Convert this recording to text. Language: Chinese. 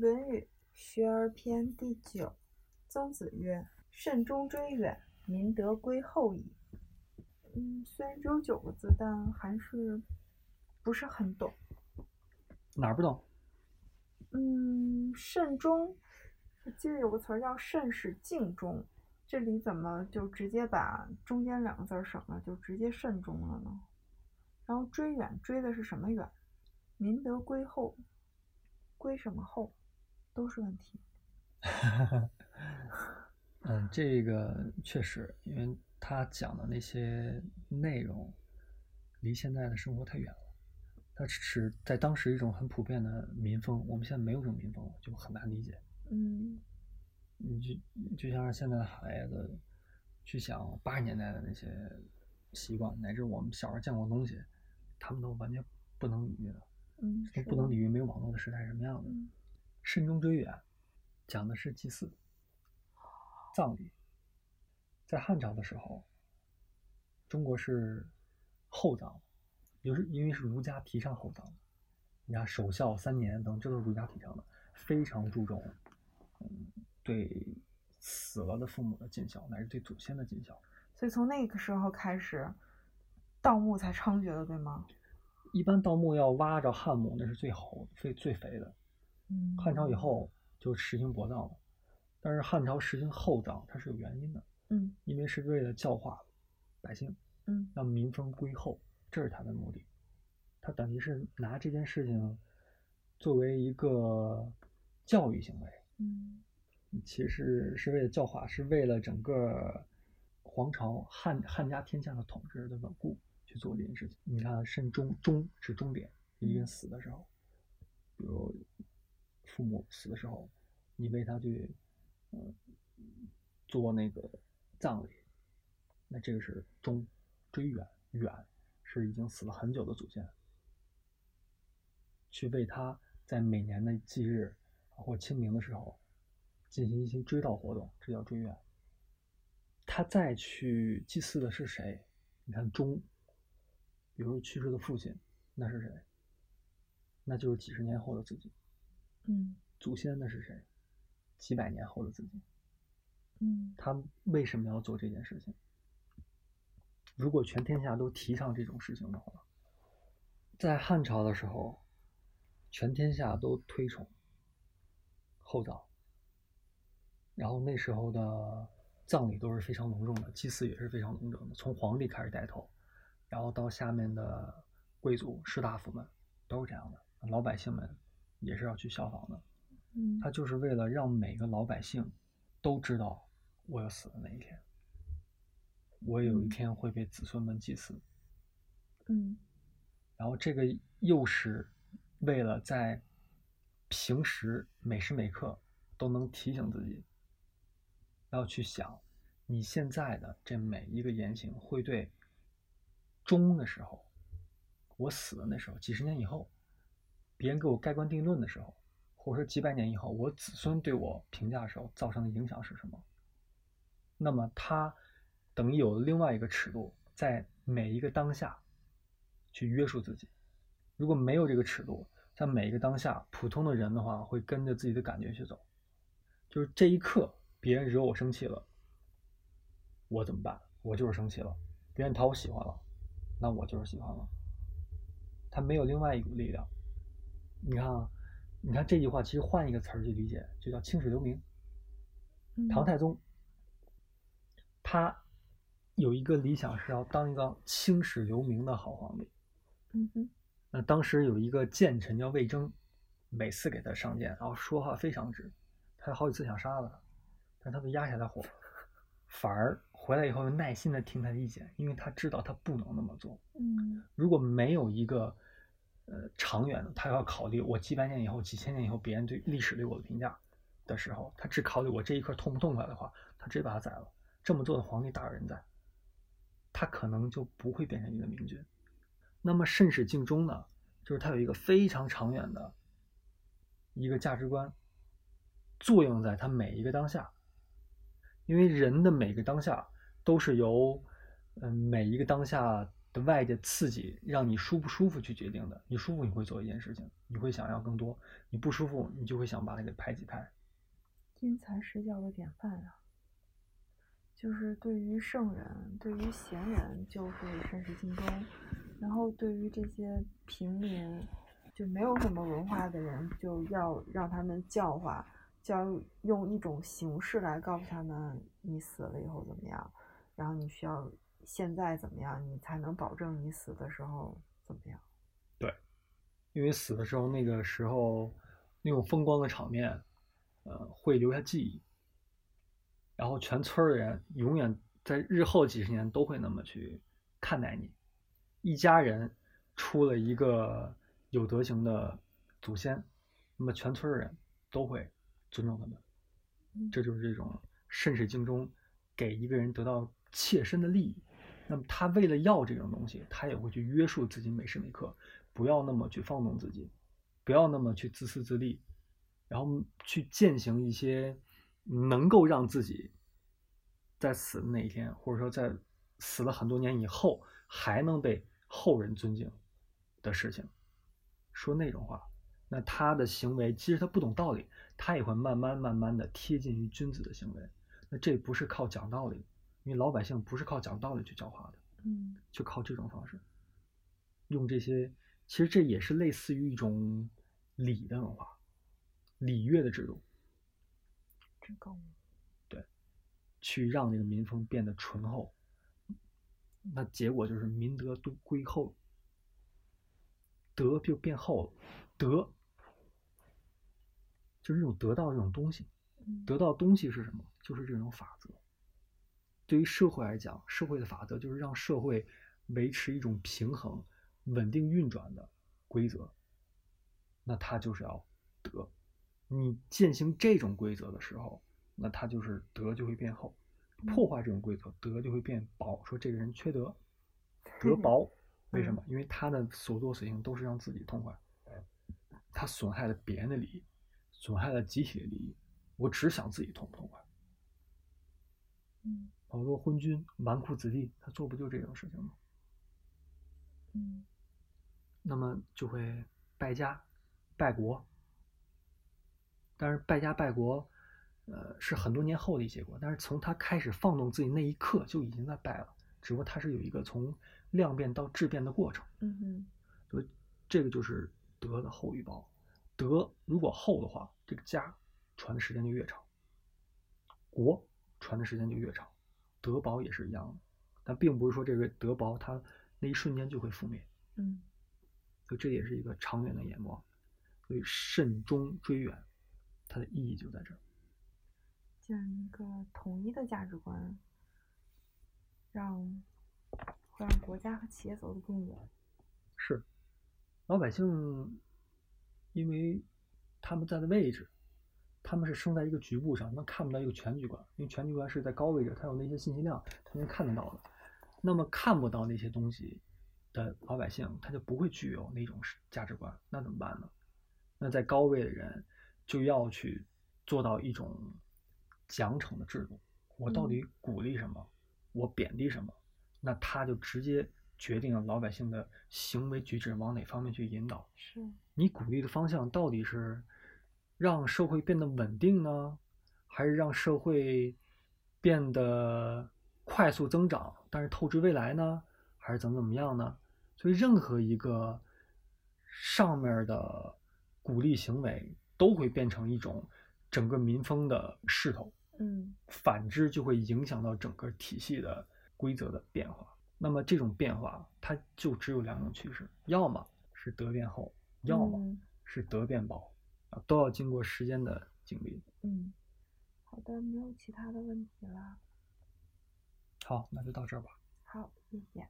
《论语·学而篇》第九，曾子曰：“慎终追远，民德归厚矣。”嗯，虽然只有九个字，但还是不是很懂。哪儿不懂？嗯，慎终，我记得有个词儿叫“慎始敬终”，这里怎么就直接把中间两个字省了，就直接慎终了呢？然后追远，追的是什么远？民德归厚，归什么厚？都是问题。嗯，这个确实，因为他讲的那些内容离现在的生活太远了。它是在当时一种很普遍的民风，我们现在没有这种民风，就很难理解。嗯，你就就像是现在的孩子去想八十年代的那些习惯，乃至我们小时候见过的东西，他们都完全不能理喻的。嗯，都不能理喻没有网络的时代是什么样的。嗯慎终追远，讲的是祭祀、葬礼。在汉朝的时候，中国是厚葬，就是因为是儒家提倡厚葬的。你看守孝三年等，这都是儒家提倡的，非常注重，嗯，对死了的父母的尽孝，乃至对祖先的尽孝。所以从那个时候开始，盗墓才猖獗的，对吗？一般盗墓要挖着汉墓，那是最好、最最肥的。嗯，汉朝以后就实行薄葬了，但是汉朝实行厚葬，它是有原因的，嗯。因为是为了教化百姓，嗯。让民风归厚，这是他的目的。他等于是拿这件事情作为一个教育行为，嗯。其实是为了教化，是为了整个皇朝汉汉家天下的统治的稳固去做这件事情。你看，慎终终是终点，一个人死的时候，比如父母死的时候，你为他去，嗯、做那个葬礼，那这个是终，追远远是已经死了很久的祖先，去为他在每年的忌日或清明的时候进行一些追悼活动，这叫追远。他再去祭祀的是谁？你看终，比如去世的父亲，那是谁？那就是几十年后的自己。嗯祖先那是谁？几百年后的自己。嗯他为什么要做这件事情？如果全天下都提倡这种事情的话，在汉朝的时候，全天下都推崇厚葬，然后那时候的葬礼都是非常隆重的，祭祀也是非常隆重的，从皇帝开始带头，然后到下面的贵族士大夫们都是这样的，老百姓们也是要去效仿的。嗯，他就是为了让每个老百姓都知道我要死的那一天，我有一嗯天会被子孙们祭祀。嗯然后这个又是为了在平时每时每刻都能提醒自己，要去想你现在的这每一个言行会对终的时候，我死的那时候，几十年以后，别人给我盖棺定论的时候，或者说几百年以后，我子孙对我评价的时候造成的影响是什么？那么他等于有了另外一个尺度，在每一个当下去约束自己。如果没有这个尺度，在每一个当下，普通的人的话会跟着自己的感觉去走。就是这一刻，别人惹我生气了，我怎么办？我就是生气了。别人讨我喜欢了，那我就是喜欢了。他没有另外一股力量。你看啊，你看这句话，其实换一个词儿去理解，就叫青史留名。嗯，唐太宗，他有一个理想是要当一个青史留名的好皇帝。嗯哼那当时有一个谏臣叫魏征，每次给他上谏，然后说话非常直，他好几次想杀了他，但他被压下来火，反而回来以后又耐心的听他的意见，因为他知道他不能那么做。嗯如果没有一个呃长远的，他要考虑我几百年以后、几千年以后别人对历史对我的评价的时候，他只考虑我这一刻痛不痛快的话，他直接把他宰了。这么做的皇帝大有人在，他可能就不会变成一个明君。那么慎始敬终呢，就是他有一个非常长远的一个价值观，作用在他每一个当下，因为人的每个当下都是由嗯每一个当下的外界刺激让你舒不舒服去决定的。你舒服，你会做一件事情，你会想要更多；你不舒服，你就会想把它给排挤开。因材施教的典范啊！就是对于圣人，对于贤人，就会慎始尽忠；然后对于这些平民，就没有什么文化的人，就要让他们教化，就要用一种形式来告诉他们，你死了以后怎么样，然后你需要。现在怎么样，你才能保证你死的时候怎么样？对，因为死的时候那个时候那种风光的场面，呃，会留下记忆，然后全村的人永远在日后几十年都会那么去看待你。一家人出了一个有德行的祖先，那么全村的人都会尊重他们。这就是这种慎始敬终，给一个人得到切身的利益。那么他为了要这种东西，他也会去约束自己每时每刻，不要那么去放纵自己，不要那么去自私自利，然后去践行一些能够让自己在死的那一天，或者说在死了很多年以后还能被后人尊敬的事情，说那种话，那他的行为即使他不懂道理，他也会慢慢慢慢的贴近于君子的行为。那这不是靠讲道理。因为老百姓不是靠讲道理去教化的，嗯，就靠这种方式，用这些，其实这也是类似于一种礼的文化，礼乐的制度，真高对，去让这个民风变得醇厚，那结果就是民德都归厚，德就变厚了，德就是这种得到这种东西，得到东西是什么？就是这种法则。对于社会来讲，社会的法则就是让社会维持一种平衡、稳定运转的规则。那它就是要德。你践行这种规则的时候，那它就是德就会变厚；破坏这种规则，德就会变薄。说这个人缺德，德薄，为什么？因为他的所作所行都是让自己痛快，他损害了别人的利益，损害了集体的利益。我只想自己痛不痛快。嗯。好多昏君、纨绔子弟，他做不就这种事情吗？嗯，那么就会败家、败国。但是败家败国，呃，是很多年后的一结果。但是从他开始放纵自己那一刻，就已经在败了。只不过他是有一个从量变到质变的过程。嗯哼，所以这个就是德的厚与薄。德如果厚的话，这个家传的时间就越长，国传的时间就越长。德薄也是一样的，但并不是说这个德薄它那一瞬间就会覆灭。嗯，所以这也是一个长远的眼光，所以慎终追远，它的意义就在这儿。这样一个统一的价值观，让会让国家和企业走得更远。是，老百姓，因为他们在的位置。他们是生在一个局部上，他们看不到一个全局观，因为全局观是在高位置，它有那些信息量，他能看得到的。那么看不到那些东西的老百姓，他就不会具有那种价值观，那怎么办呢？那在高位的人就要去做到一种奖惩的制度。我到底鼓励什么？我贬低什么？那他就直接决定了老百姓的行为举止往哪方面去引导。是你鼓励的方向到底是？让社会变得稳定呢，还是让社会变得快速增长，但是透支未来呢，还是怎么怎么样呢？所以，任何一个上面的鼓励行为都会变成一种整个民风的势头。嗯，反之就会影响到整个体系的规则的变化。那么，这种变化它就只有两种趋势：要么是德变厚，要么是德变薄。啊，都要经过时间的经历。嗯，好的，没有其他的问题了。好，那就到这儿吧。好，谢谢。